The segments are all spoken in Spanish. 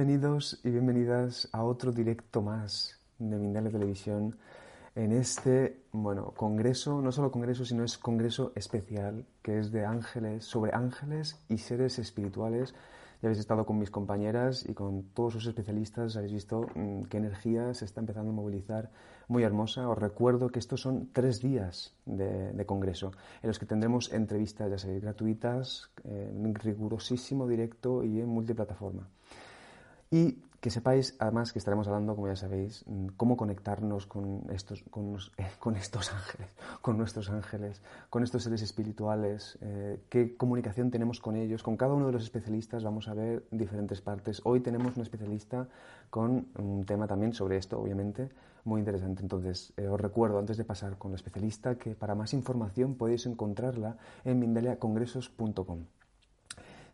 Y bienvenidas a otro directo más de Mindalia Televisión en este, bueno, congreso, no solo congreso, sino es congreso especial que es de ángeles, sobre ángeles y seres espirituales. Ya habéis estado con mis compañeras y con todos los especialistas, habéis visto mm, qué energía se está empezando a movilizar muy hermosa. Os recuerdo que estos son tres días de, congreso en los que tendremos entrevistas, ya sabéis, gratuitas, en rigurosísimo directo y en multiplataforma. Y que sepáis, además, que estaremos hablando, como ya sabéis, mm, cómo conectarnos con estos, con, estos ángeles, con nuestros ángeles, con estos seres espirituales, eh, qué comunicación tenemos con ellos. Con cada uno de los especialistas vamos a ver diferentes partes. Hoy tenemos un especialista con un tema también sobre esto, obviamente, muy interesante. Entonces, eh, os recuerdo, antes de pasar con la especialista, que para más información podéis encontrarla en mindeliacongresos.com.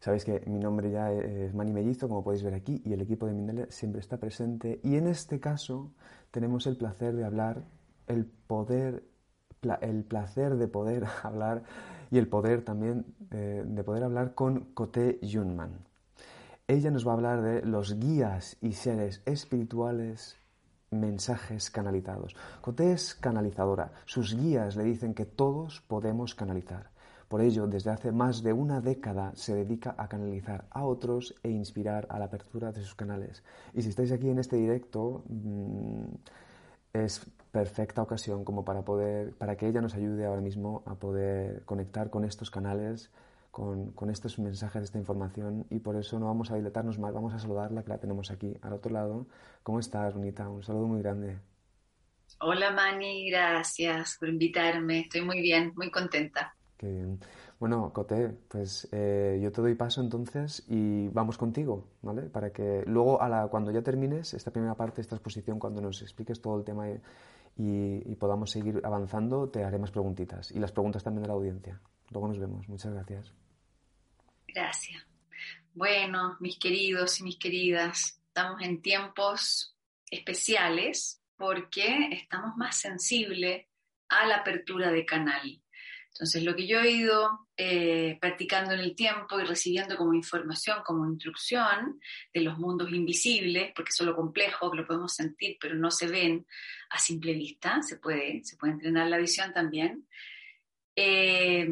Sabéis que mi nombre ya es Mani Mellizo, como podéis ver aquí, y el equipo de Mindele siempre está presente. Y en este caso tenemos el placer de hablar, el poder, el placer de poder hablar y el poder también eh, de poder hablar con Coté Junman. Ella nos va a hablar de los guías y seres espirituales mensajes canalizados. Coté es canalizadora. Sus guías le dicen que todos podemos canalizar. Por ello, desde hace más de una década se dedica a canalizar a otros e inspirar a la apertura de sus canales. Y si estáis aquí en este directo, mm, es perfecta ocasión como para poder, para que ella nos ayude ahora mismo a poder conectar con estos canales, con, estos mensajes, esta información. Y por eso no vamos a dilatarnos más, vamos a saludarla, que la tenemos aquí al otro lado. ¿Cómo estás, Bonita? Un saludo muy grande. Hola Mani, gracias por invitarme. Estoy muy bien, muy contenta. Bueno, Coté, pues eh, yo te doy paso entonces y vamos contigo, ¿vale? Para que luego, a la, cuando ya termines esta primera parte, esta exposición, cuando nos expliques todo el tema y, podamos seguir avanzando, te haré más preguntitas y las preguntas también de la audiencia. Luego nos vemos. Muchas gracias. Gracias. Bueno, mis queridos y mis queridas, estamos en tiempos especiales porque estamos más sensibles a la apertura de canal. Entonces, lo que yo he ido eh, practicando en el tiempo y recibiendo como información, como instrucción de los mundos invisibles, porque son lo complejo, que lo podemos sentir, pero no se ven a simple vista, se puede, se puede entrenar la visión también. Eh,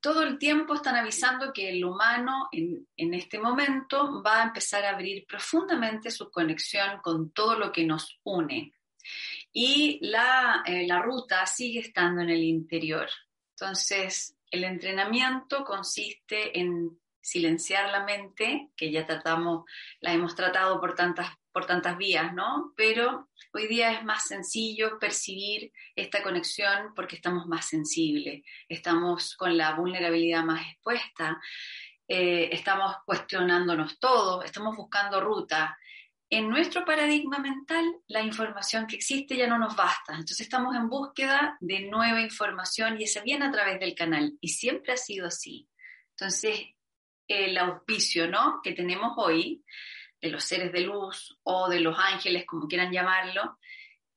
todo el tiempo están avisando que el humano en, este momento va a empezar a abrir profundamente su conexión con todo lo que nos une. Y la, eh, la ruta sigue estando en el interior. Entonces, el entrenamiento consiste en silenciar la mente, que ya tratamos, la hemos tratado por tantas, por tantas vías, ¿no? Pero hoy día es más sencillo percibir esta conexión porque estamos más sensibles, estamos con la vulnerabilidad más expuesta, eh, estamos cuestionándonos todo, estamos buscando ruta, en nuestro paradigma mental, la información que existe ya no nos basta. Entonces estamos en búsqueda de nueva información y esa viene a través del canal. Y siempre ha sido así. Entonces, el auspicio ¿no? que tenemos hoy de los seres de luz o de los ángeles, como quieran llamarlo,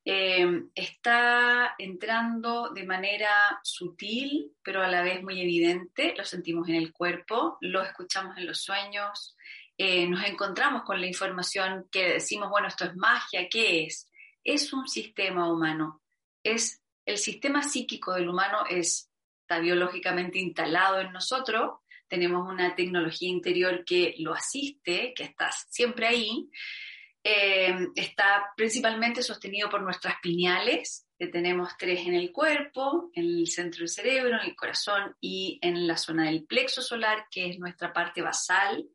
eh, está entrando de manera sutil, pero a la vez muy evidente. Lo sentimos en el cuerpo, lo escuchamos en los sueños, eh, nos encontramos con la información que decimos, bueno, esto es magia, ¿qué es? Es un sistema humano. Es el sistema psíquico del humano es, está biológicamente instalado en nosotros, tenemos una tecnología interior que lo asiste, que está siempre ahí, eh, está principalmente sostenido por nuestras pineales, que tenemos tres en el cuerpo, en el centro del cerebro, en el corazón y en la zona del plexo solar, que es nuestra parte basal.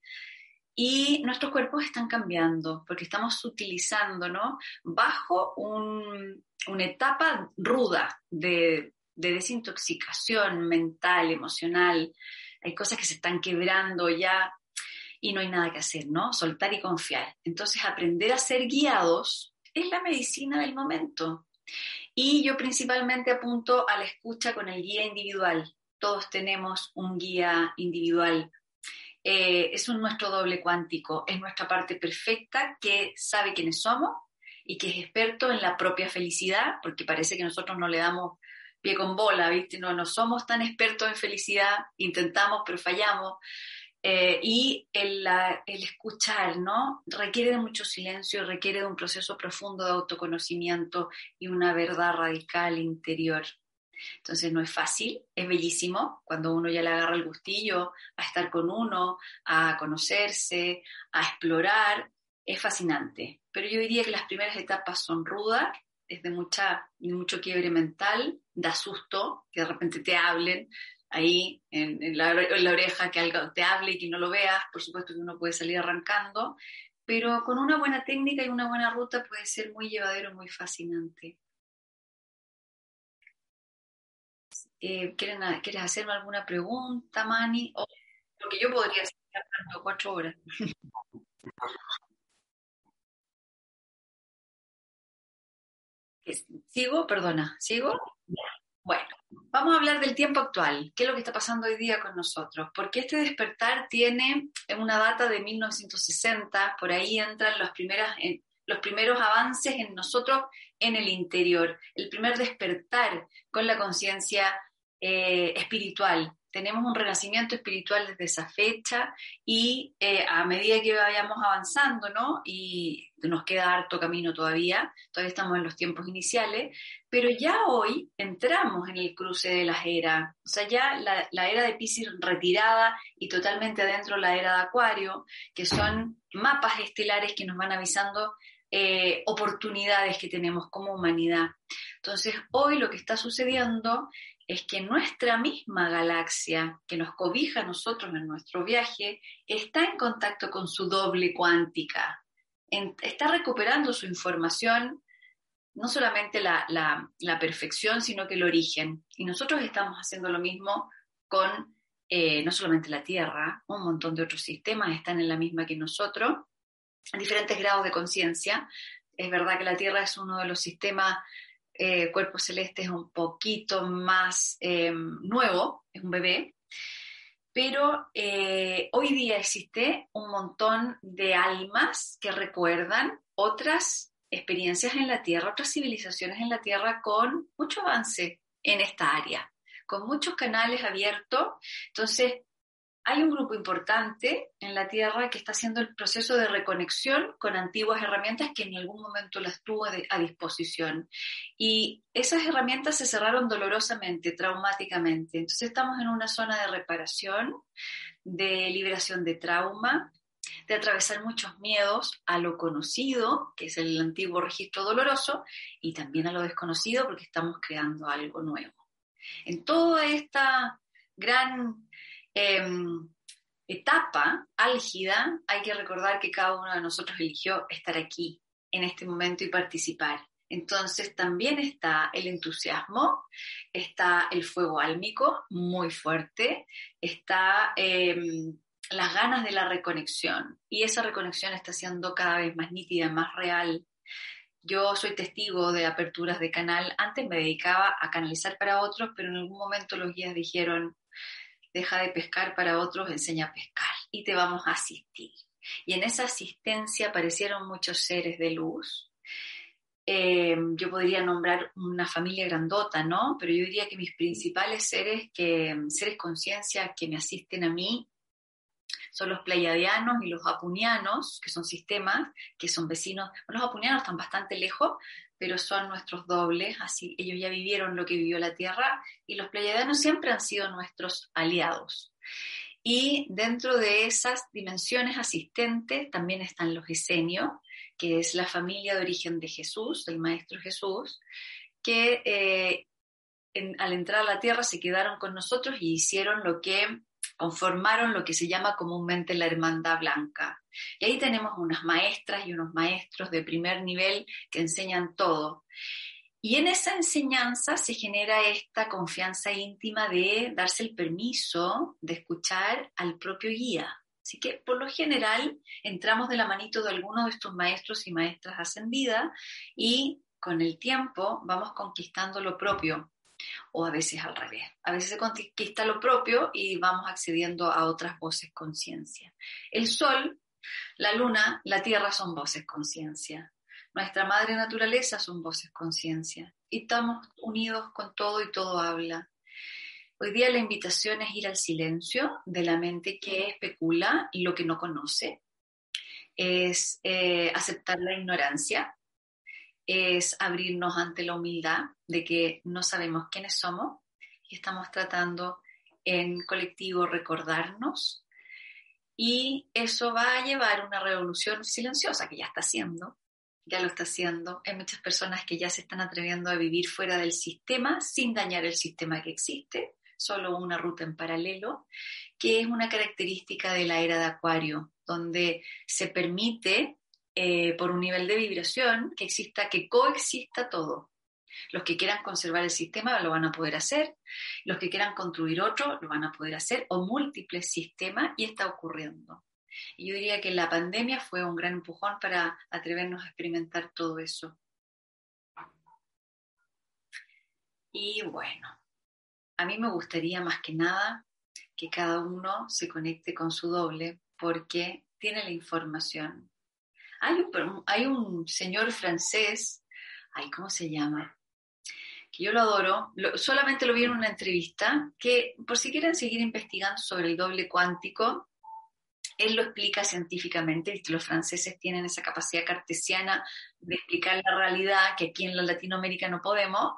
Y nuestros cuerpos están cambiando porque estamos utilizando, ¿no? Bajo una etapa ruda de, de desintoxicación mental, emocional. Hay cosas que se están quebrando ya y no hay nada que hacer, ¿no? Soltar y confiar. Entonces, aprender a ser guiados es la medicina del momento. Y yo principalmente apunto a la escucha con el guía individual. Todos tenemos un guía individual. Eh, es un nuestro doble cuántico, es nuestra parte perfecta que sabe quiénes somos y que es experto en la propia felicidad, porque parece que nosotros no le damos pie con bola, ¿viste? No, no somos tan expertos en felicidad, intentamos pero fallamos. Eh, y el, el, escuchar, ¿no? Requiere de mucho silencio, requiere de un proceso profundo de autoconocimiento y una verdad radical interior. Entonces no es fácil, es bellísimo cuando uno ya le agarra el gustillo a estar con uno, a conocerse, a explorar, es fascinante. Pero yo diría que las primeras etapas son rudas, es de, mucha, de mucho quiebre mental, da susto que de repente te hablen, ahí en, la, oreja que algo te hable y que no lo veas, por supuesto que uno puede salir arrancando, pero con una buena técnica y una buena ruta puede ser muy llevadero, muy fascinante. Eh, ¿Quieres hacerme alguna pregunta, Mani? porque yo podría estar hablando cuatro horas. ¿Sigo? Perdona, ¿sigo? Bueno, vamos a hablar del tiempo actual. ¿Qué es lo que está pasando hoy día con nosotros? Porque este despertar tiene una data de 1960, por ahí entran los primeros avances en nosotros en el interior, el primer despertar con la conciencia eh, espiritual, tenemos un renacimiento espiritual desde esa fecha y eh, a medida que vayamos avanzando, ¿no? Y nos queda harto camino todavía, todavía estamos en los tiempos iniciales, pero ya hoy entramos en el cruce de las eras, o sea, ya la, era de Pisces retirada y totalmente adentro la era de Acuario, que son mapas estelares que nos van avisando eh, oportunidades que tenemos como humanidad. Entonces, hoy lo que está sucediendo es que nuestra misma galaxia, que nos cobija a nosotros en nuestro viaje, está en contacto con su doble cuántica, está recuperando su información, no solamente la, perfección, sino que el origen. Y nosotros estamos haciendo lo mismo con eh, no solamente la Tierra, un montón de otros sistemas están en la misma que nosotros, en diferentes grados de conciencia. Es verdad que la Tierra es uno de los sistemas eh, cuerpo celeste es un poquito más eh, nuevo, es un bebé, pero eh, hoy día existe un montón de almas que recuerdan otras experiencias en la Tierra, otras civilizaciones en la Tierra con mucho avance en esta área, con muchos canales abiertos. Entonces, hay un grupo importante en la Tierra que está haciendo el proceso de reconexión con antiguas herramientas que en algún momento las tuvo a disposición. Y esas herramientas se cerraron dolorosamente, traumáticamente. Entonces estamos en una zona de reparación, de liberación de trauma, de atravesar muchos miedos a lo conocido, que es el antiguo registro doloroso, y también a lo desconocido, porque estamos creando algo nuevo. En toda esta gran Em, etapa álgida, hay que recordar que cada uno de nosotros eligió estar aquí en este momento y participar. Entonces también está el entusiasmo, está el fuego álmico muy fuerte, está em, las ganas de la reconexión y esa reconexión está siendo cada vez más nítida, más real. Yo soy testigo de aperturas de canal. Antes me dedicaba a canalizar para otros, pero en algún momento los guías dijeron, deja de pescar para otros, enseña a pescar y te vamos a asistir. Y en esa asistencia aparecieron muchos seres de luz. Eh, yo podría nombrar una familia grandota, ¿no? Pero yo diría que mis principales seres, que, seres conciencia que me asisten a mí, son los pleiadianos y los apunianos, que son sistemas que son vecinos. Los apunianos están bastante lejos, pero son nuestros dobles, así ellos ya vivieron lo que vivió la Tierra y los pleiadianos siempre han sido nuestros aliados. Y dentro de esas dimensiones asistentes también están los esenios, que es la familia de origen de Jesús, del Maestro Jesús, que eh, al entrar a la tierra se quedaron con nosotros y hicieron lo que conformaron lo que se llama comúnmente la Hermandad Blanca. Y ahí tenemos unas maestras y unos maestros de primer nivel que enseñan todo. Y en esa enseñanza se genera esta confianza íntima de darse el permiso de escuchar al propio guía. Así que por lo general entramos de la manito de algunos de estos maestros y maestras ascendidas y con el tiempo vamos conquistando lo propio o a veces al revés. A veces se conquista lo propio y vamos accediendo a otras voces conciencia. El sol, la luna, la tierra son voces conciencia. Nuestra madre naturaleza son voces conciencia. Y estamos unidos con todo y todo habla. Hoy día la invitación es ir al silencio de la mente que especula y lo que no conoce. Es eh, aceptar la ignorancia, es abrirnos ante la humildad de que no sabemos quiénes somos y estamos tratando en colectivo recordarnos y eso va a llevar una revolución silenciosa que ya está haciendo, ya lo está haciendo. Hay muchas personas que ya se están atreviendo a vivir fuera del sistema sin dañar el sistema que existe, solo una ruta en paralelo, que es una característica de la era de Acuario, donde se permite eh, por un nivel de vibración que exista, que coexista todo. Los que quieran conservar el sistema lo van a poder hacer, los que quieran construir otro lo van a poder hacer, o múltiples sistemas, y está ocurriendo. Yo diría que la pandemia fue un gran empujón para atrevernos a experimentar todo eso. Y bueno, a mí me gustaría más que nada que cada uno se conecte con su doble porque tiene la información, hay un, señor francés, ay, ¿cómo se llama? Yo lo adoro, solamente lo vi en una entrevista, que por si quieren seguir investigando sobre el doble cuántico, él lo explica científicamente, los franceses tienen esa capacidad cartesiana de explicar la realidad que aquí en la Latinoamérica no podemos,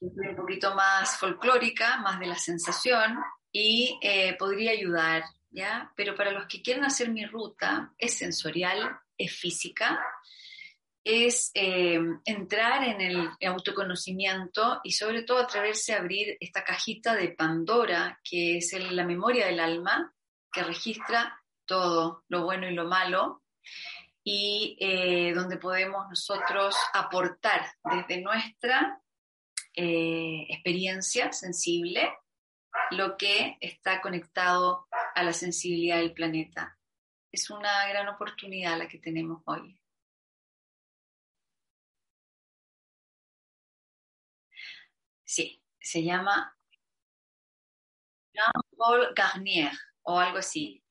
es un poquito más folclórica, más de la sensación, y eh, podría ayudar, ¿ya? Pero para los que quieren hacer mi ruta, es sensorial, es física, es eh, entrar en el autoconocimiento y sobre todo atreverse a abrir esta cajita de Pandora, que es la memoria del alma, que registra todo lo bueno y lo malo, y eh, donde podemos nosotros aportar desde nuestra eh, experiencia sensible lo que está conectado a la sensibilidad del planeta es una gran oportunidad la que tenemos hoy. Sí, se llama Jean-Paul Garnier o algo así.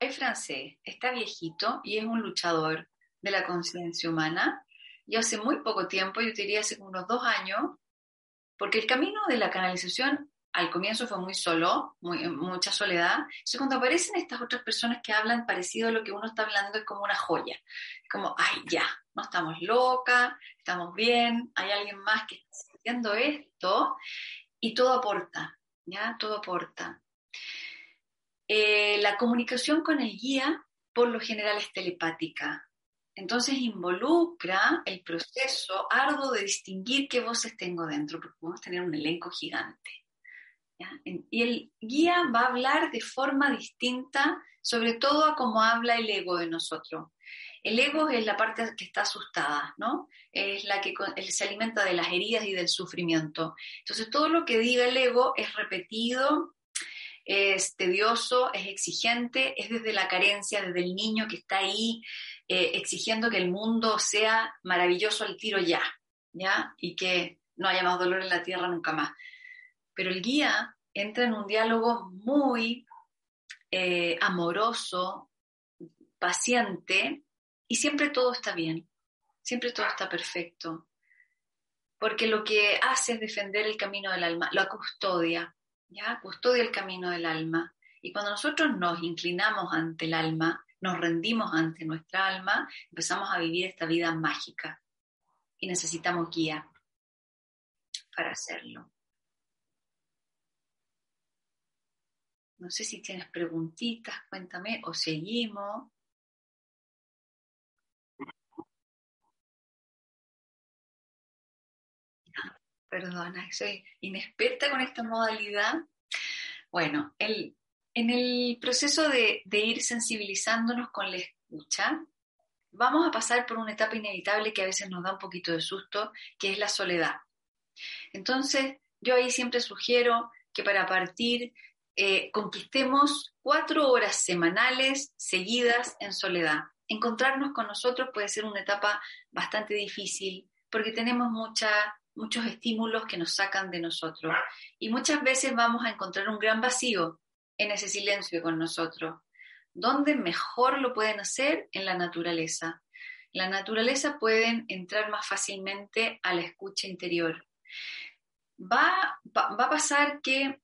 Es francés, está viejito y es un luchador de la conciencia humana. Y hace muy poco tiempo, yo diría hace unos dos años, porque el camino de la canalización al comienzo fue muy solo, muy, mucha soledad. Entonces, cuando aparecen estas otras personas que hablan parecido a lo que uno está hablando, es como una joya. Como, ay, ya, no estamos locas, estamos bien, hay alguien más que esto y todo aporta, ¿ya? Todo aporta. Eh, la comunicación con el guía, por lo general, es telepática. Entonces involucra el proceso arduo de distinguir qué voces tengo dentro, porque podemos tener un elenco gigante. Y el guía va a hablar de forma distinta, sobre todo a cómo habla el ego de nosotros. El ego es la parte que está asustada, ¿no? Es la que se alimenta de las heridas y del sufrimiento. Entonces, todo lo que diga el ego es repetido, es tedioso, es exigente, es desde la carencia, desde el niño que está ahí eh, exigiendo que el mundo sea maravilloso al tiro ya, ¿ya? Y que no haya más dolor en la tierra nunca más pero el guía entra en un diálogo muy eh, amoroso, paciente, y siempre todo está bien, siempre todo está perfecto, porque lo que hace es defender el camino del alma, lo custodia, ¿ya? Custodia el camino del alma. Y cuando nosotros nos inclinamos ante el alma, nos rendimos ante nuestra alma, empezamos a vivir esta vida mágica. Y necesitamos guía para hacerlo. No sé si tienes preguntitas, cuéntame, o seguimos. Perdona, soy inexperta con esta modalidad. Bueno, el, en el proceso de, ir sensibilizándonos con la escucha, vamos a pasar por una etapa inevitable que a veces nos da un poquito de susto, que es la soledad. Entonces, yo ahí siempre sugiero que para partir eh, conquistemos cuatro horas semanales seguidas en soledad. Encontrarnos con nosotros puede ser una etapa bastante difícil porque tenemos muchos estímulos que nos sacan de nosotros y muchas veces vamos a encontrar un gran vacío en ese silencio con nosotros. ¿Dónde mejor lo pueden hacer? En la naturaleza. La naturaleza pueden entrar más fácilmente a la escucha interior. Va, va, a pasar que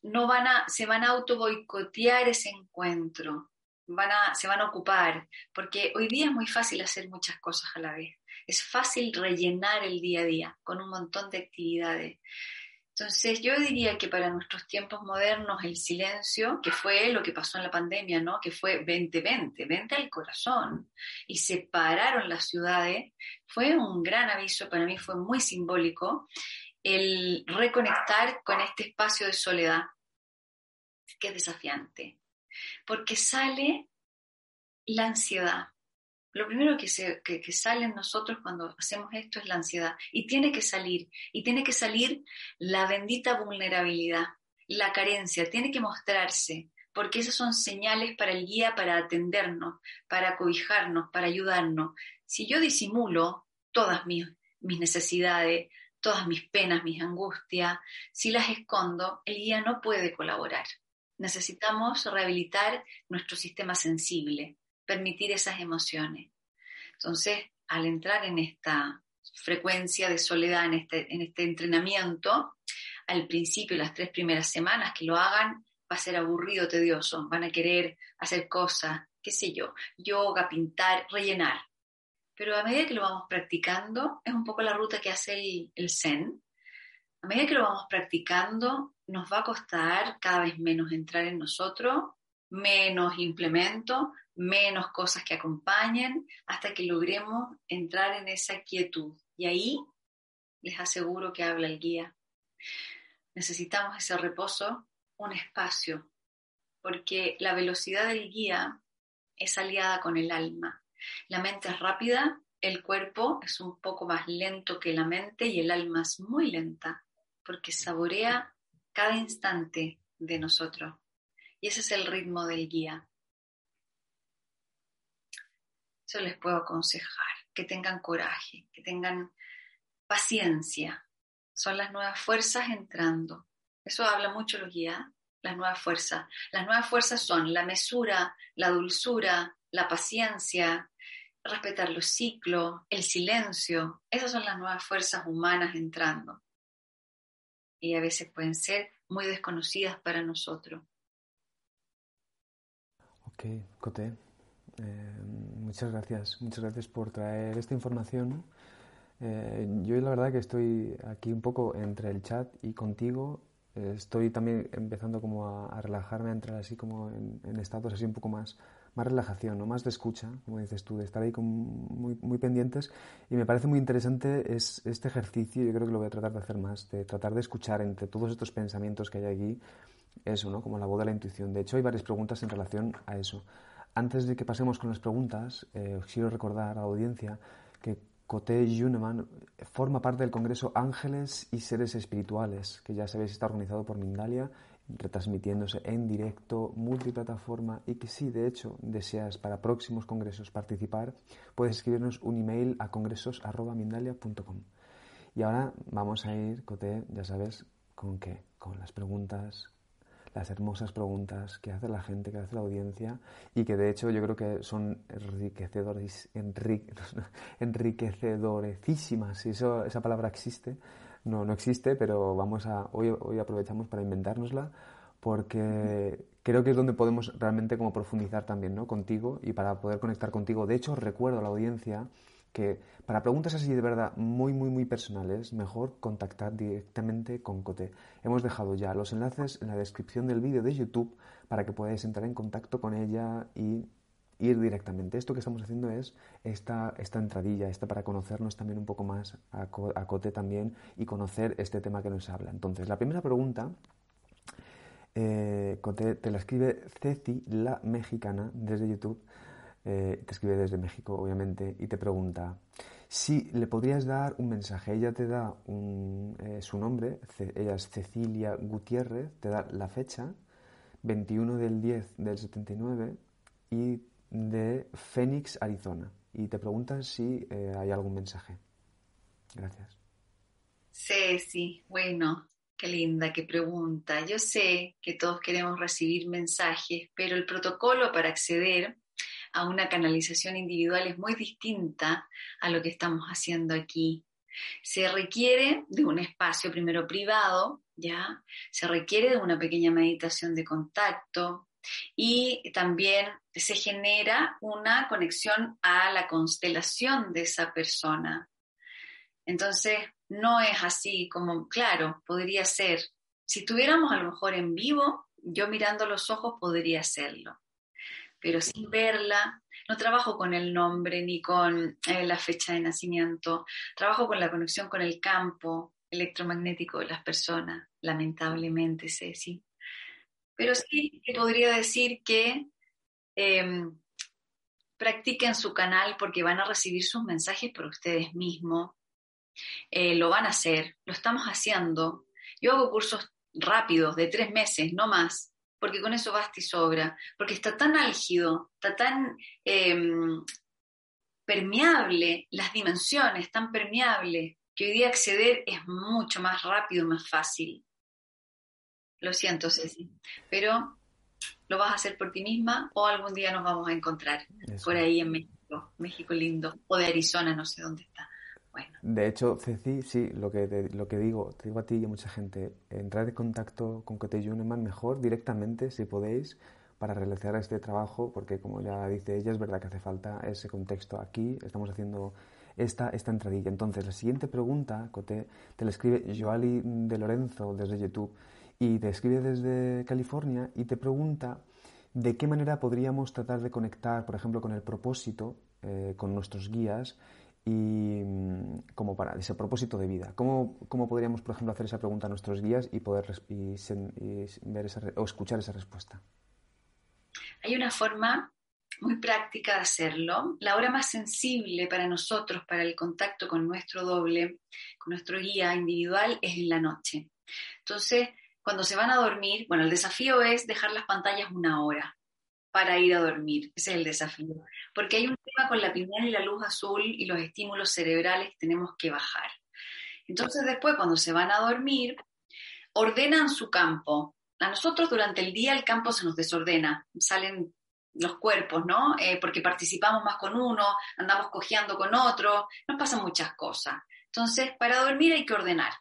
no van a, se van a auto boicotear ese encuentro, van a, se van a ocupar, porque hoy día es muy fácil hacer muchas cosas a la vez. Es fácil rellenar el día a día con un montón de actividades. Entonces yo diría que para nuestros tiempos modernos el silencio, que fue lo que pasó en la pandemia, ¿no? Que fue 2020, 20 al corazón, y separaron las ciudades, fue un gran aviso, para mí fue muy simbólico, el reconectar con este espacio de soledad, que es desafiante, porque sale la ansiedad. Lo primero que, sale en nosotros cuando hacemos esto es la ansiedad. Y tiene que salir. Y tiene que salir la bendita vulnerabilidad, la carencia. Tiene que mostrarse. Porque esas son señales para el guía, para atendernos, para cobijarnos, para ayudarnos. Si yo disimulo todas mis, mis necesidades, todas mis penas, mis angustias, si las escondo, el guía no puede colaborar. Necesitamos rehabilitar nuestro sistema sensible, permitir esas emociones. Entonces, al entrar en esta frecuencia de soledad, en este, en este entrenamiento, al principio, las tres primeras semanas que lo hagan, va a ser aburrido, tedioso, van a querer hacer cosas, qué sé yo, yoga, pintar, rellenar. Pero a medida que lo vamos practicando, es un poco la ruta que hace el, el Zen. A medida que lo vamos practicando, nos va a costar cada vez menos entrar en nosotros, menos implementos, menos cosas que acompañen, hasta que logremos entrar en esa quietud. Y ahí les aseguro que habla el guía. Necesitamos ese reposo, un espacio, porque la velocidad del guía es aliada con el alma. La mente es rápida, el cuerpo es un poco más lento que la mente y el alma es muy lenta, porque saborea cada instante de nosotros. Y ese es el ritmo del guía. Eso les puedo aconsejar, que tengan coraje, que tengan paciencia. Son las nuevas fuerzas entrando. Eso habla mucho los guías, las nuevas fuerzas. Las nuevas fuerzas son la mesura, la dulzura, la paciencia, respetar los ciclos, el silencio. Esas son las nuevas fuerzas humanas entrando. Y a veces pueden ser muy desconocidas para nosotros. Ok, Coté. Eh, muchas gracias. Muchas gracias por traer esta información. Eh, yo la verdad que estoy aquí un poco entre el chat y contigo. Eh, estoy también empezando como a, relajarme, a entrar así como en, en estados así un poco más más relajación, ¿no? más de escucha, como dices tú, de estar ahí muy, muy pendientes. Y me parece muy interesante es este ejercicio, yo creo que lo voy a tratar de hacer más, de tratar de escuchar entre todos estos pensamientos que hay aquí, eso, ¿no? como la voz de la intuición. De hecho, hay varias preguntas en relación a eso. Antes de que pasemos con las preguntas, eh, os quiero recordar a la audiencia que Coté Juneman forma parte del Congreso Ángeles y Seres Espirituales, que ya sabéis está organizado por Mindalia retransmitiéndose en directo, multiplataforma y que si de hecho deseas para próximos congresos participar, puedes escribirnos un email a congresos.mindalia.com. Y ahora vamos a ir, Coté, ya sabes, ¿con qué? Con las preguntas, las hermosas preguntas que hace la gente, que hace la audiencia y que de hecho yo creo que son enriquecedores, si eso, esa palabra existe, no, no existe, pero vamos a, hoy, hoy aprovechamos para inventárnosla porque creo que es donde podemos realmente como profundizar también ¿no? contigo y para poder conectar contigo. De hecho, recuerdo a la audiencia que para preguntas así de verdad muy, muy, muy personales, mejor contactar directamente con Cote. Hemos dejado ya los enlaces en la descripción del vídeo de YouTube para que podáis entrar en contacto con ella y ir directamente. Esto que estamos haciendo es esta, esta entradilla, esta para conocernos también un poco más a, a Cote también y conocer este tema que nos habla. Entonces, la primera pregunta eh, te, la escribe Ceci, la mexicana, desde YouTube. Eh, te escribe desde México, obviamente, y te pregunta si le podrías dar un mensaje. Ella te da eh, su nombre, ella es Cecilia Gutiérrez, te da la fecha, 21 del 10 del 79, y de Phoenix, Arizona. Y te pregunta si hay algún mensaje. Gracias. Ceci, bueno, Qué linda, qué pregunta. Yo sé que todos queremos recibir mensajes, pero el protocolo para acceder a una canalización individual es muy distinta a lo que estamos haciendo aquí. Se requiere de un espacio primero privado, ¿ya? Se requiere de una pequeña meditación de contacto y también se genera una conexión a la constelación de esa persona. Entonces, no es así como, claro, podría ser. Si estuviéramos a lo mejor en vivo, yo mirando los ojos podría hacerlo, pero sin verla, no trabajo con el nombre ni con eh, la fecha de nacimiento, trabajo con la conexión con el campo electromagnético de las personas, lamentablemente, Ceci. Pero sí que podría decir que em, practiquen su canal porque van a recibir sus mensajes por ustedes mismos eh, lo van a hacer, lo estamos haciendo. Yo hago cursos rápidos, de tres meses, no más, porque con eso basta y sobra, porque está tan álgido, está tan em, permeable, las dimensiones tan permeable, que hoy día acceder es mucho más rápido, más fácil. Lo siento, Ceci, pero lo vas a hacer por ti misma o algún día nos vamos a encontrar por ahí en México, México lindo, o de Arizona, no sé dónde está. De hecho, Ceci, sí, lo que, lo que digo, te digo a ti y a mucha gente, entrar en contacto con Cote Juneman mejor directamente, si podéis, para realizar este trabajo, porque como ya dice ella, es verdad que hace falta ese contexto aquí, estamos haciendo esta, esta entradilla. Entonces, la siguiente pregunta, Cote, te la escribe Joali de Lorenzo desde YouTube y te escribe desde California y te pregunta de qué manera podríamos tratar de conectar, por ejemplo, con el propósito, eh, con nuestros guías, y mm, como para ese propósito de vida. ¿Cómo, ¿Cómo, podríamos, por ejemplo, hacer esa pregunta a nuestros guías y poder ver esa, o escuchar esa respuesta? Hay una forma muy práctica de hacerlo. La hora más sensible para nosotros, para el contacto con nuestro doble, con nuestro guía individual, es en la noche. Entonces, cuando se van a dormir, bueno, el desafío es dejar las pantallas una hora para ir a dormir. Ese es el desafío. Porque hay un tema con la pineal y la luz azul y los estímulos cerebrales que tenemos que bajar. Entonces después, cuando se van a dormir, ordenan su campo. A nosotros durante el día el campo se nos desordena, salen los cuerpos, ¿no? Eh, porque participamos más con uno, andamos cojeando con otro, nos pasan muchas cosas. Entonces, para dormir hay que ordenar.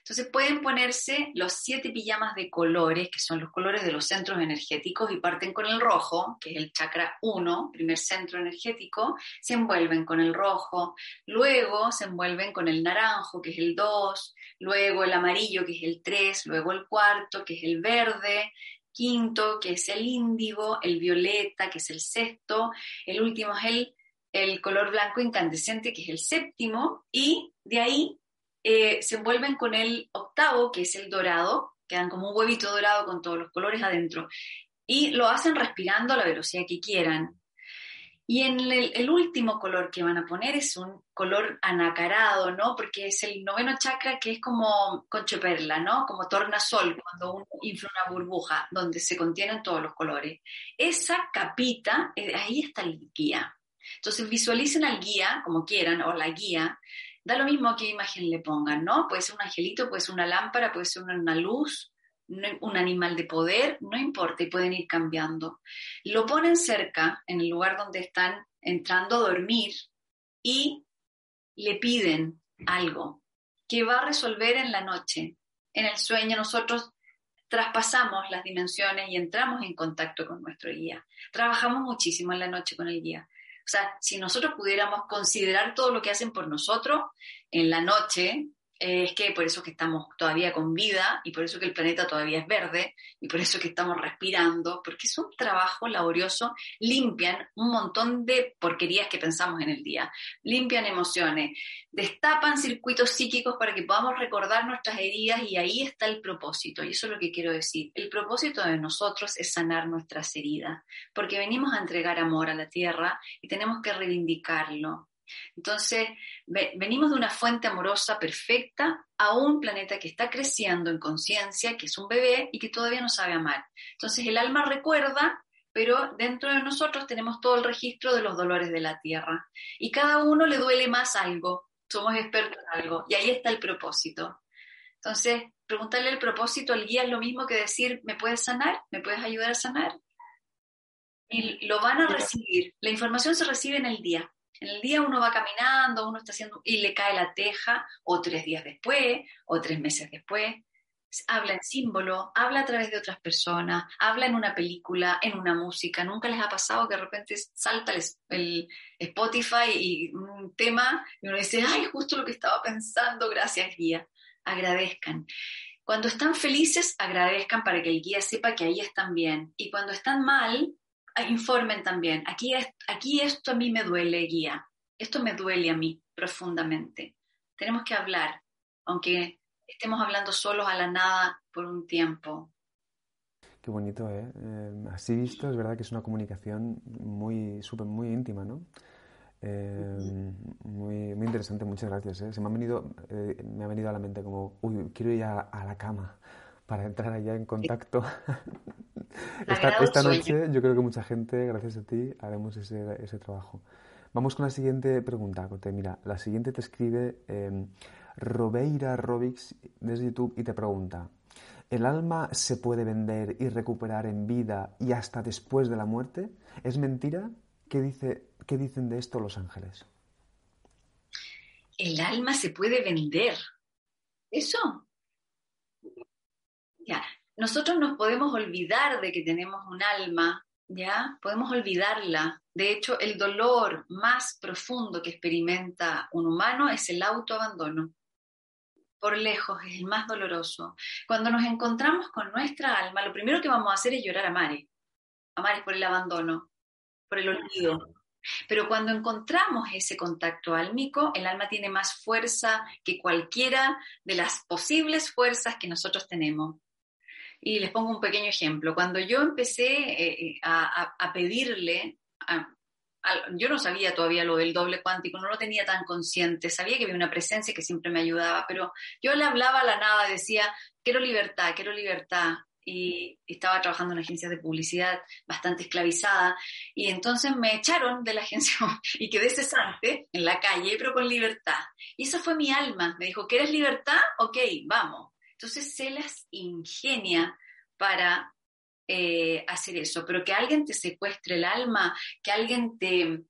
Entonces pueden ponerse los siete pijamas de colores, que son los colores de los centros energéticos, y parten con el rojo, que es el chakra 1, primer centro energético, se envuelven con el rojo, luego se envuelven con el naranjo, que es el 2, luego el amarillo, que es el 3, luego el cuarto, que es el verde, quinto, que es el índigo, el violeta, que es el sexto, el último es el, el color blanco incandescente, que es el séptimo, y de ahí eh, se envuelven con el octavo, que es el dorado, quedan como un huevito dorado con todos los colores adentro, y lo hacen respirando a la velocidad que quieran. Y en el, último color que van a poner es un color anacarado, ¿no? Porque es el noveno chakra que es como concheperla, ¿no? Como tornasol, cuando uno infla una burbuja donde se contienen todos los colores. Esa capita, eh, ahí está el guía. Entonces visualicen al guía, como quieran, o la guía, Da lo mismo qué imagen le pongan, ¿no? Puede ser un angelito, puede ser una lámpara, puede ser una luz, un animal de poder, no importa, y pueden ir cambiando. Lo ponen cerca, en el lugar donde están entrando a dormir, y le piden algo que va a resolver en la noche. En el sueño nosotros traspasamos las dimensiones y entramos en contacto con nuestro guía. Trabajamos muchísimo en la noche con el guía. O sea, si nosotros pudiéramos considerar todo lo que hacen por nosotros en la noche, es que por eso que estamos todavía con vida y por eso que el planeta todavía es verde y por eso que estamos respirando, porque es un trabajo laborioso, limpian un montón de porquerías que pensamos en el día, limpian emociones, destapan circuitos psíquicos para que podamos recordar nuestras heridas y ahí está el propósito, y eso es lo que quiero decir. El propósito de nosotros es sanar nuestras heridas, porque venimos a entregar amor a la tierra y tenemos que reivindicarlo entonces, venimos de una fuente amorosa perfecta a un planeta que está creciendo en conciencia, que es un bebé y que todavía no sabe amar. Entonces, el alma recuerda, pero dentro de nosotros tenemos todo el registro de los dolores de la tierra. Y cada uno le duele más algo, somos expertos en algo, y ahí está el propósito. Entonces, preguntarle el propósito al guía es lo mismo que decir, ¿me puedes sanar? ¿Me puedes ayudar a sanar? Y lo van a recibir. La información se recibe en el día. En el día uno va caminando, uno está haciendo y le cae la teja, o tres días después, o tres meses después. Habla en símbolo, habla a través de otras personas, habla en una película, en una música. Nunca les ha pasado que de repente salta el, Spotify y un tema y uno dice, ay, justo lo que estaba pensando, gracias guía. Agradezcan. Cuando están felices, agradezcan para que el guía sepa que ahí están bien. Y cuando están mal, informen también. Aquí, aquí esto a mí me duele, guía. Esto me duele a mí profundamente. Tenemos que hablar, aunque estemos hablando solos a la nada por un tiempo. Qué bonito, ¿eh? eh así visto, es verdad que es una comunicación muy, súper, muy íntima, ¿no? Eh, muy, muy interesante, muchas gracias. ¿eh? Se me, han venido, eh, me ha venido a la mente como, uy, quiero ir a, a la cama para entrar allá en contacto. Esta, noche yo creo que mucha gente, gracias a ti, haremos ese, ese trabajo. Vamos con la siguiente pregunta, Cote. Mira, la siguiente te escribe eh, Robeira Robix desde YouTube y te pregunta, ¿el alma se puede vender y recuperar en vida y hasta después de la muerte? ¿Es mentira? ¿Qué, dice, qué dicen de esto los ángeles? El alma se puede vender. ¿Eso? Nosotros nos podemos olvidar de que tenemos un alma, ¿ya? Podemos olvidarla. De hecho, el dolor más profundo que experimenta un humano es el autoabandono. Por lejos, es el más doloroso. Cuando nos encontramos con nuestra alma, lo primero que vamos a hacer es llorar a Mare. Amar es por el abandono, por el olvido. Pero cuando encontramos ese contacto álmico, el alma tiene más fuerza que cualquiera de las posibles fuerzas que nosotros tenemos. Y les pongo un pequeño ejemplo. Cuando yo empecé eh, a, pedirle, yo no sabía todavía lo del doble cuántico, no lo tenía tan consciente, sabía que había una presencia que siempre me ayudaba, pero yo le hablaba a la nada, decía, quiero libertad, quiero libertad. Y, estaba trabajando en agencias de publicidad bastante esclavizada y entonces me echaron de la agencia y quedé cesante en la calle, pero con libertad. Y esa fue mi alma, me dijo, ¿quieres libertad? Ok, vamos. Entonces se las ingenia para eh, hacer eso, pero que alguien te secuestre el alma, que alguien te...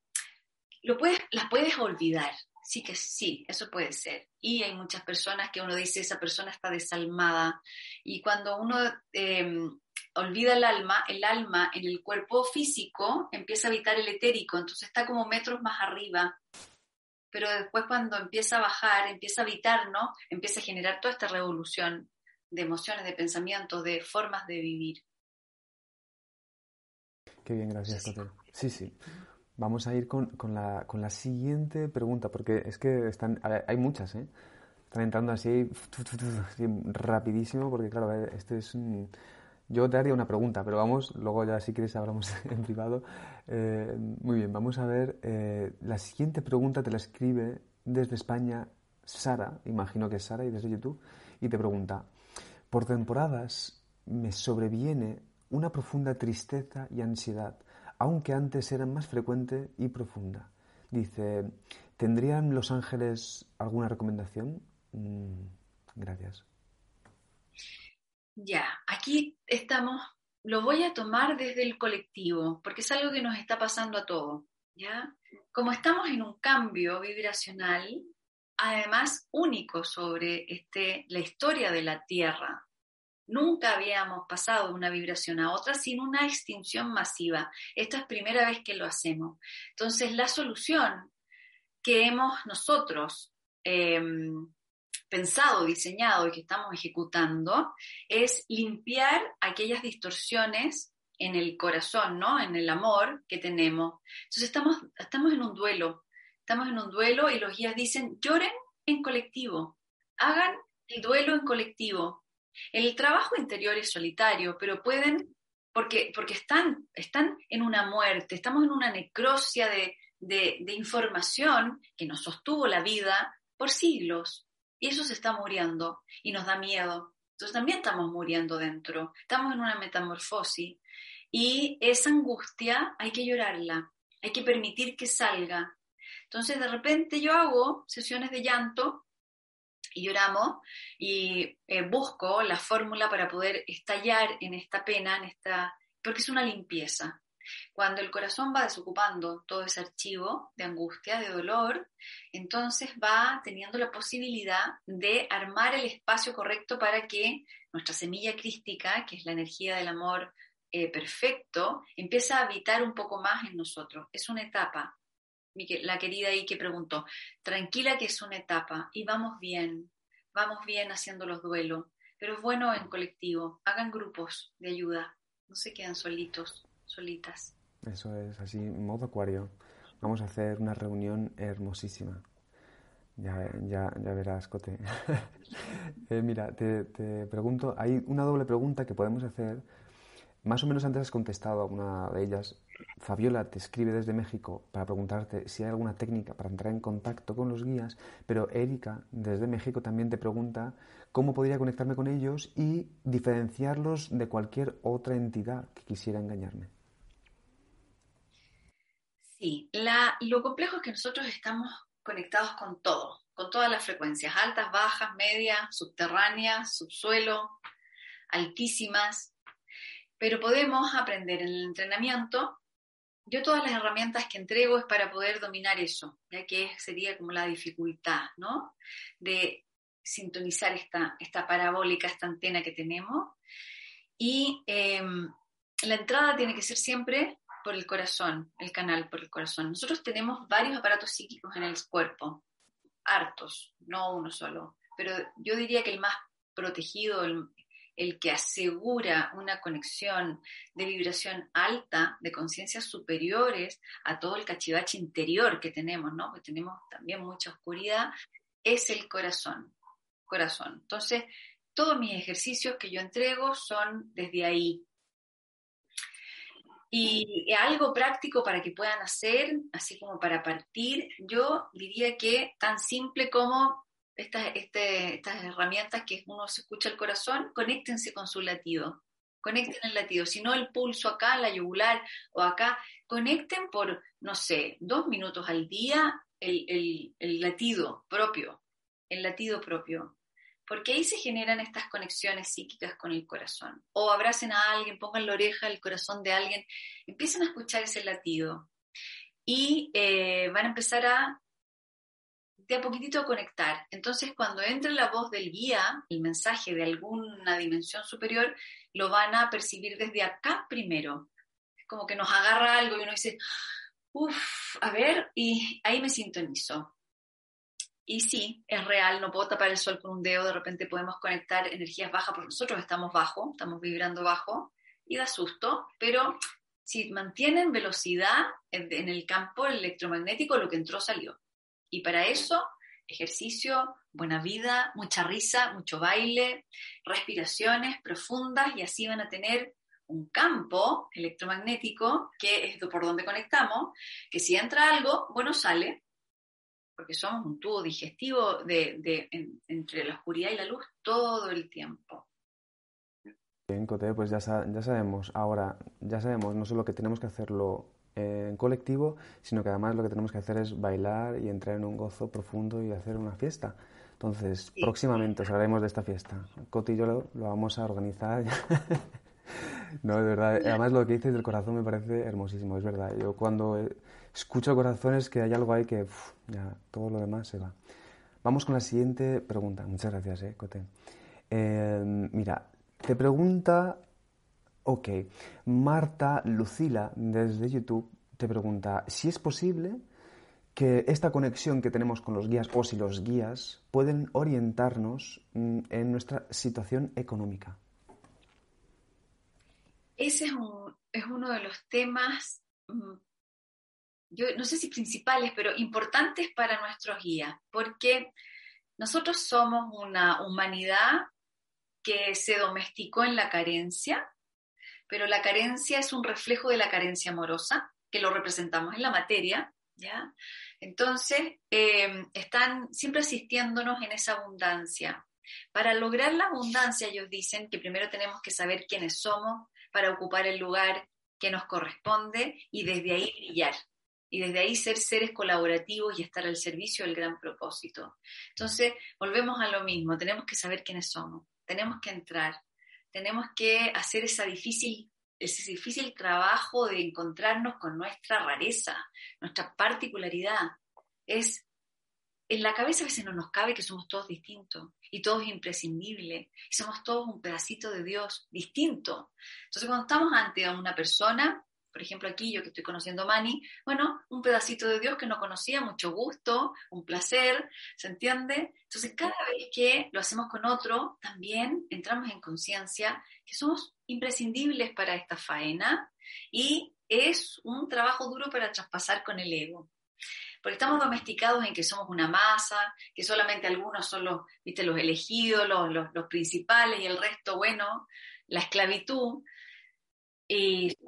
Lo puedes, las puedes olvidar, sí que sí, eso puede ser. Y hay muchas personas que uno dice, esa persona está desalmada. Y cuando uno em, olvida el alma, el alma en el cuerpo físico empieza a habitar el etérico, entonces está como metros más arriba pero después cuando empieza a bajar, empieza a habitarnos, empieza a generar toda esta revolución de emociones, de pensamientos, de formas de vivir. Qué bien, gracias, sí, Sí, sí. Vamos a ir con, la, con, la, siguiente pregunta, porque es que están, hay muchas, ¿eh? Están entrando así, rapidísimo, porque claro, este es un yo te haría una pregunta, pero vamos, luego ya si quieres hablamos en privado. Eh, muy bien, vamos a ver. Eh, la siguiente pregunta te la escribe desde España Sara, imagino que es Sara y desde YouTube, y te pregunta, por temporadas me sobreviene una profunda tristeza y ansiedad, aunque antes eran más frecuente y profunda. Dice, ¿tendrían los ángeles alguna recomendación? Mm, gracias. Ya, aquí estamos, lo voy a tomar desde el colectivo, porque es algo que nos está pasando a todos, ¿ya? Como estamos en un cambio vibracional, además único sobre este, la historia de la Tierra, Nunca habíamos pasado de una vibración a otra sin una extinción masiva. Esta es primera vez que lo hacemos. Entonces, la solución que hemos nosotros em, pensado, diseñado y que estamos ejecutando es limpiar aquellas distorsiones en el corazón, ¿no? En el amor que tenemos. Entonces estamos, estamos en un duelo, estamos en un duelo y los guías dicen, lloren en colectivo, hagan el duelo en colectivo. El trabajo interior es solitario, pero pueden, porque, porque están, están en una muerte, estamos en una necrosia de, de información que nos sostuvo la vida por siglos. Y eso se está muriendo y nos da miedo. Entonces también estamos muriendo dentro, estamos en una metamorfosis y esa angustia hay que llorarla, hay que permitir que salga. Entonces de repente yo hago sesiones de llanto y lloramos y eh, busco la fórmula para poder estallar en esta pena, en esta, porque es una limpieza. Cuando el corazón va desocupando todo ese archivo de angustia, de dolor, entonces va teniendo la posibilidad de armar el espacio correcto para que nuestra semilla crística, que es la energía del amor eh, perfecto, empiece a habitar un poco más en nosotros. Es una etapa. La querida ahí que preguntó, tranquila que es una etapa y vamos bien, vamos bien haciendo los duelos, pero es bueno en colectivo, hagan grupos de ayuda, no se quedan solitos solitas. Eso es, así, modo acuario. Vamos a hacer una reunión hermosísima. Ya, ya, ya verás, Cote. Eh, mira, te, pregunto, hay una doble pregunta que podemos hacer. Más o menos antes has contestado a una de ellas. Fabiola te escribe desde México para preguntarte si hay alguna técnica para entrar en contacto con los guías, pero Erika desde México también te pregunta cómo podría conectarme con ellos y diferenciarlos de cualquier otra entidad que quisiera engañarme. Sí, lo complejo es que nosotros estamos conectados con todo, con todas las frecuencias, altas, bajas, medias, subterráneas, subsuelo, altísimas, pero podemos aprender en el entrenamiento. Yo todas las herramientas que entrego es para poder dominar eso, ya que sería como la dificultad, ¿no? De sintonizar esta, esta parabólica, esta antena que tenemos. Y em, la entrada tiene que ser siempre por el corazón, el canal por el corazón. Nosotros tenemos varios aparatos psíquicos en el cuerpo, hartos, no uno solo, pero yo diría que el más protegido, el, que asegura una conexión de vibración alta, de conciencias superiores a todo el cachivache interior que tenemos, ¿no? Porque tenemos también mucha oscuridad, es el corazón. Corazón. Entonces, todos mis ejercicios que yo entrego son desde ahí, y algo práctico para que puedan hacer, así como para partir, yo diría que tan simple como estas, este, estas herramientas que uno se escucha el corazón, conéctense con su latido, conecten el latido, si no el pulso acá, la yugular o acá, conecten por, no sé, dos minutos al día el, el, el latido propio, el latido propio porque ahí se generan estas conexiones psíquicas con el corazón. O abracen a alguien, pongan la oreja al corazón de alguien, empiecen a escuchar ese latido y eh, van a empezar a de a poquitito a conectar. Entonces, cuando entre la voz del guía, el mensaje de alguna dimensión superior, lo van a percibir desde acá primero. Es como que nos agarra algo y uno dice, uff, a ver, y ahí me sintonizo. Y sí, es real, no puedo tapar el sol con un dedo, de repente podemos conectar energías bajas porque nosotros estamos bajo, estamos vibrando bajo y da susto, pero si mantienen velocidad en, el campo electromagnético, lo que entró salió. Y para eso, ejercicio, buena vida, mucha risa, mucho baile, respiraciones profundas y así van a tener un campo electromagnético que es por donde conectamos, que si entra algo, bueno, sale, porque somos un tubo digestivo de, entre la oscuridad y la luz todo el tiempo. Bien, Cote, pues ya, ya sabemos, ahora ya sabemos no solo que tenemos que hacerlo en colectivo, sino que además lo que tenemos que hacer es bailar y entrar en un gozo profundo y hacer una fiesta. Entonces, próximamente os hablaremos de esta fiesta. Coti y yo lo, vamos a organizar. no, es verdad. Además, lo que dices del corazón me parece hermosísimo, es verdad. Yo cuando escucho corazones que hay algo ahí que ya todo lo demás se va. Vamos con la siguiente pregunta. Muchas gracias, eh, Cote. Eh, mira, te pregunta, ok, Marta Lucila desde YouTube te pregunta si es posible que esta conexión que tenemos con los guías o si los guías pueden orientarnos mm, en nuestra situación económica. Ese es, es uno de los temas, mm, yo no sé si principales, pero importantes para nuestros guías, porque nosotros somos una humanidad que se domesticó en la carencia, pero la carencia es un reflejo de la carencia amorosa, que lo representamos en la materia, ¿ya? Entonces, em, están siempre asistiéndonos en esa abundancia. Para lograr la abundancia, ellos dicen que primero tenemos que saber quiénes somos para ocupar el lugar que nos corresponde y desde ahí brillar. Y desde ahí ser seres colaborativos y estar al servicio del gran propósito. Entonces, volvemos a lo mismo, tenemos que saber quiénes somos, tenemos que entrar, tenemos que hacer esa difícil ese difícil trabajo de encontrarnos con nuestra rareza, nuestra particularidad. Es, en la cabeza a veces no nos cabe que somos todos distintos y todo es imprescindible y somos todos un pedacito de Dios distinto. Entonces cuando estamos ante una persona, por ejemplo aquí yo que estoy conociendo a Mani, bueno, un pedacito de Dios que no conocía, mucho gusto, un placer, ¿se entiende? Entonces cada vez que lo hacemos con otro, también entramos en conciencia que somos imprescindibles para esta faena y es un trabajo duro para traspasar con el ego. Porque estamos domesticados en que somos una masa, que solamente algunos son los, ¿viste? los elegidos, los, los, los principales y el resto, bueno, la esclavitud. Y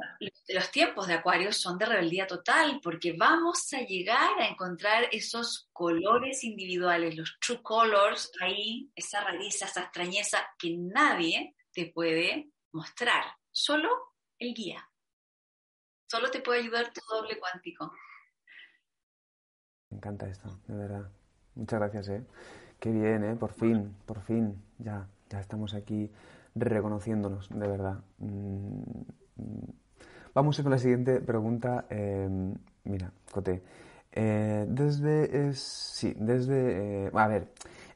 los tiempos de Acuario son de rebeldía total, porque vamos a llegar a encontrar esos colores individuales, los true colors, ahí, esa rareza, esa extrañeza que nadie te puede mostrar, solo el guía. Solo te puede ayudar tu doble cuántico. Me encanta esto, de verdad. Muchas gracias, ¿eh? Qué bien, ¿eh? Por fin, por fin, ya, ya estamos aquí reconociéndonos, de verdad. Mm. Vamos con la siguiente pregunta. Em, mira, Cote. Eh, desde, sí, desde, eh, a ver,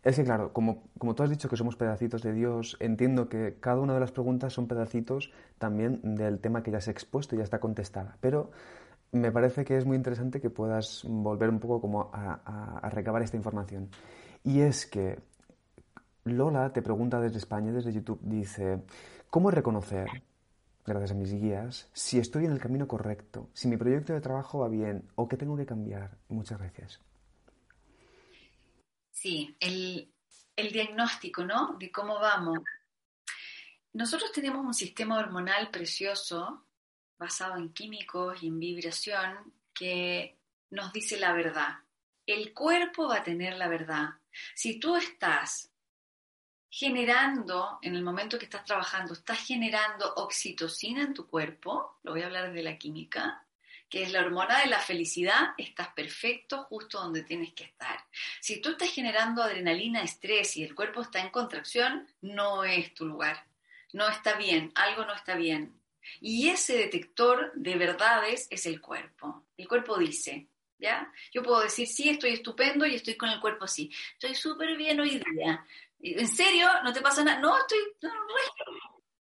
es que claro, como, como tú has dicho que somos pedacitos de Dios, entiendo que cada una de las preguntas son pedacitos también del tema que ya se ha expuesto y ya está contestada. Pero me parece que es muy interesante que puedas volver un poco como a recabar esta información. Y es que Lola te pregunta desde España, desde YouTube, dice, ¿cómo reconocer, gracias a mis guías, si estoy en el camino correcto, si mi proyecto de trabajo va bien o qué tengo que cambiar? Muchas gracias. Sí, el, diagnóstico, ¿no? De cómo vamos. Nosotros tenemos un sistema hormonal precioso, basado en químicos y en vibración, que nos dice la verdad. El cuerpo va a tener la verdad. Si tú estás generando, en el momento que estás trabajando, estás generando oxitocina en tu cuerpo, lo voy a hablar de la química, que es la hormona de la felicidad, estás perfecto justo donde tienes que estar. Si tú estás generando adrenalina, estrés y el cuerpo está en contracción, no es tu lugar. No está bien, algo no está bien. Y ese detector de verdades es el cuerpo. El cuerpo dice, ¿ya? Yo puedo decir, sí, estoy estupendo y estoy con el cuerpo así. Estoy súper bien hoy día. ¿En serio? ¿No te pasa nada? No, estoy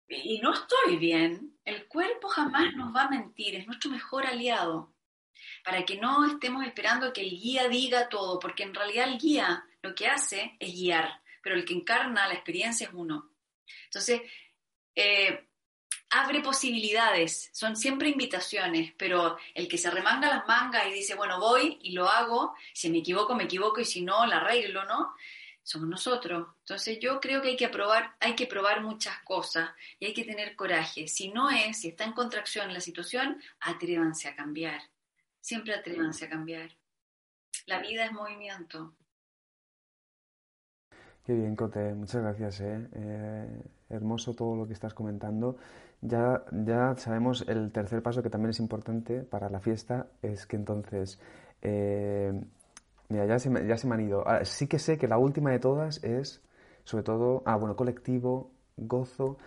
y no estoy bien, el cuerpo jamás nos va a mentir, es nuestro mejor aliado, para que no estemos esperando que el guía diga todo, porque en realidad el guía lo que hace es guiar, pero el que encarna la experiencia es uno. Entonces, eh, abre posibilidades, son siempre invitaciones, pero el que se remanga las mangas y dice, bueno, voy y lo hago, si me equivoco, me equivoco y si no, la arreglo, ¿no? Somos nosotros. Entonces yo creo que hay que probar, hay que probar muchas cosas y hay que tener coraje. Si no es, si está en contracción la situación, atrévanse a cambiar. Siempre atrévanse a cambiar. La vida es movimiento. Qué bien, Cote, muchas gracias. ¿eh? Eh, hermoso todo lo que estás comentando. Ya, ya sabemos el tercer paso que también es importante para la fiesta, es que entonces eh, Mira, ya se, me, ya se me han ido. Ah, sí que sé que la última de todas es, sobre todo, ah, bueno, colectivo, gozo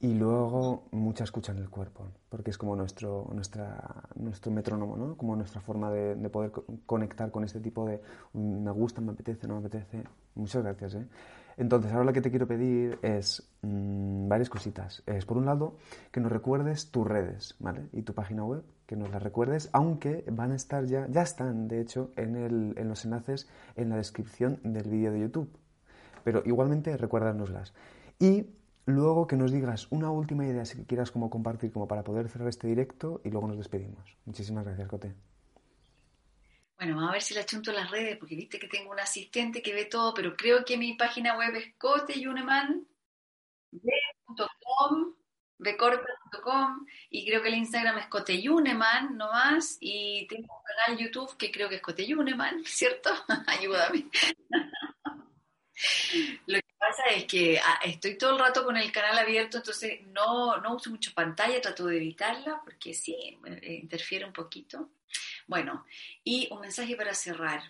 y luego mucha escucha en el cuerpo, porque es como nuestro, nuestra, nuestro metrónomo, ¿no? Como nuestra forma de, de poder conectar con este tipo de me gusta, me apetece, no me apetece. Muchas gracias, ¿eh? Entonces, ahora lo que te quiero pedir es mmm, varias cositas. Es, por un lado, que nos recuerdes tus redes, ¿vale? Y tu página web que nos las recuerdes, aunque van a estar ya, ya están de hecho en, el, en los enlaces en la descripción del vídeo de YouTube. Pero igualmente recuérdanoslas. Y luego que nos digas una última idea si quieras como compartir como para poder cerrar este directo y luego nos despedimos. Muchísimas gracias, Cote. Bueno, vamos a ver si la chunto en las redes, porque viste que tengo un asistente que ve todo, pero creo que mi página web es coteyuneman.com, becorpe.com, y creo que el Instagram es coteyuneman nomás, y tengo un canal YouTube que creo que es coteyuneman, ¿cierto? Ayúdame. Lo que pasa es que ah, estoy todo el rato con el canal abierto, entonces no, no uso mucho pantalla, trato de evitarla, porque sí, eh, interfiere un poquito. Bueno, y un mensaje para cerrar.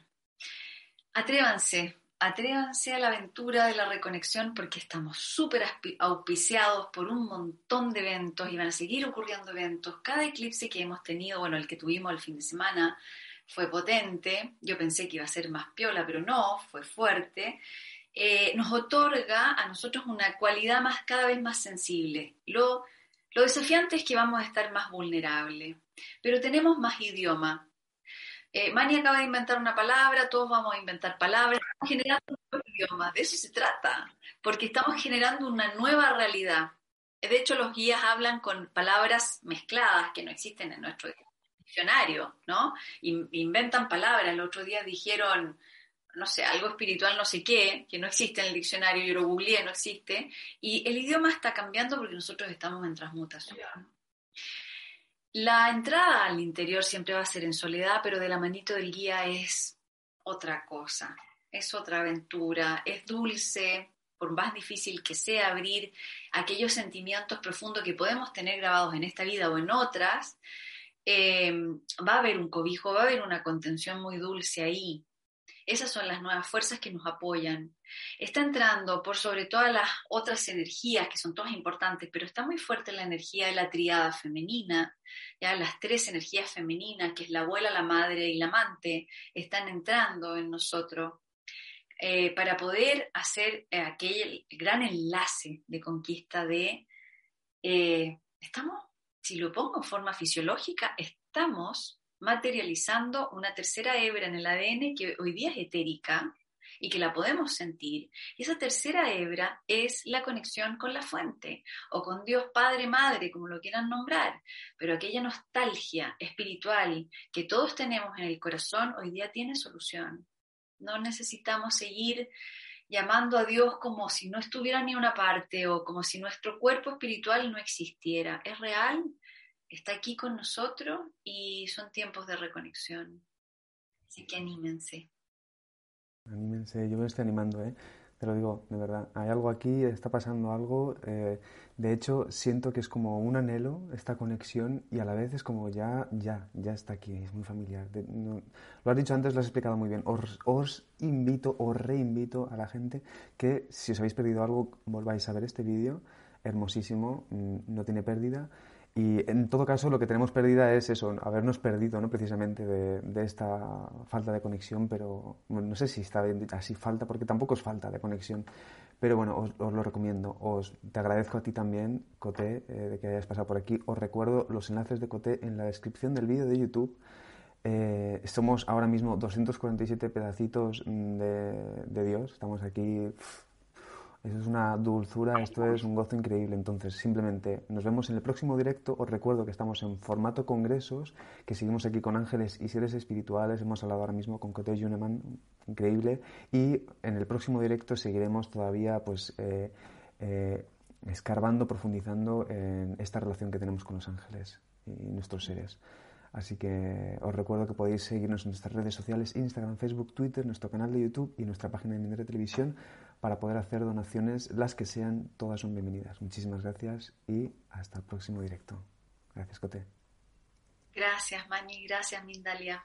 Atrévanse, atrévanse a la aventura de la reconexión porque estamos súper auspiciados por un montón de eventos y van a seguir ocurriendo eventos. Cada eclipse que hemos tenido, bueno, el que tuvimos el fin de semana fue potente. Yo pensé que iba a ser más piola, pero no, fue fuerte. Eh, nos otorga a nosotros una cualidad más cada vez más sensible. Lo, lo desafiante es que vamos a estar más vulnerables, pero tenemos más idioma. Eh, Mani acaba de inventar una palabra, todos vamos a inventar palabras, estamos generando un idioma, de eso se trata, porque estamos generando una nueva realidad. De hecho, los guías hablan con palabras mezcladas que no existen en nuestro diccionario, ¿no? Inventan palabras. El otro día dijeron, no sé, algo espiritual, no sé qué, que no existe en el diccionario, yo lo googleé, no existe. Y el idioma está cambiando porque nosotros estamos en transmutación. La entrada al interior siempre va a ser en soledad, pero de la manito del guía es otra cosa, es otra aventura, es dulce, por más difícil que sea abrir aquellos sentimientos profundos que podemos tener grabados en esta vida o en otras, eh, va a haber un cobijo, va a haber una contención muy dulce ahí, esas son las nuevas fuerzas que nos apoyan. Está entrando por sobre todas las otras energías que son todas importantes, pero está muy fuerte la energía de la triada femenina, ya las tres energías femeninas, que es la abuela, la madre y la amante, están entrando en nosotros. Eh, para poder hacer eh, aquel gran enlace de conquista de, eh, estamos, si lo pongo en forma fisiológica, estamos materializando una tercera hebra en el ADN que hoy día es etérica y que la podemos sentir. Esa tercera hebra es la conexión con la fuente o con Dios Padre, Madre, como lo quieran nombrar. Pero aquella nostalgia espiritual que todos tenemos en el corazón hoy día tiene solución. No necesitamos seguir llamando a Dios como si no estuviera ni una parte o como si nuestro cuerpo espiritual no existiera. Es real, está aquí con nosotros y son tiempos de reconexión. Así que anímense. Anímense, yo me estoy animando, ¿eh? te lo digo, de verdad. Hay algo aquí, está pasando algo. Eh, de hecho, siento que es como un anhelo esta conexión y a la vez es como ya, ya, ya está aquí, es muy familiar. lo has dicho antes, lo has explicado muy bien. Os, os invito, os reinvito a la gente que si os habéis perdido algo, volváis a ver este vídeo. Hermosísimo, mm, no tiene pérdida. Y en todo caso, lo que tenemos perdida es eso, habernos perdido ¿no? precisamente de, esta falta de conexión, pero no sé si está bien así falta, porque tampoco es falta de conexión. Pero bueno, os, lo recomiendo. Os, te agradezco a ti también, Coté, eh, de que hayas pasado por aquí. Os recuerdo los enlaces de Coté en la descripción del vídeo de YouTube. Eh, somos ahora mismo 247 pedacitos de, de Dios. Estamos aquí. Eso es una dulzura, esto es un gozo increíble. Entonces, simplemente nos vemos en el próximo directo. Os recuerdo que estamos en formato congresos, que seguimos aquí con ángeles y seres espirituales. Hemos hablado ahora mismo con Cote Juneman, increíble. Y en el próximo directo seguiremos todavía, pues, eh, eh, escarbando, profundizando en esta relación que tenemos con los ángeles y nuestros seres. Así que os recuerdo que podéis seguirnos en nuestras redes sociales, Instagram, Facebook, Twitter, nuestro canal de YouTube y nuestra página de Mindre Televisión para poder hacer donaciones, las que sean, todas son bienvenidas. Muchísimas gracias y hasta el próximo directo. Gracias, Cote. Gracias, Mani. Gracias, Mindalia.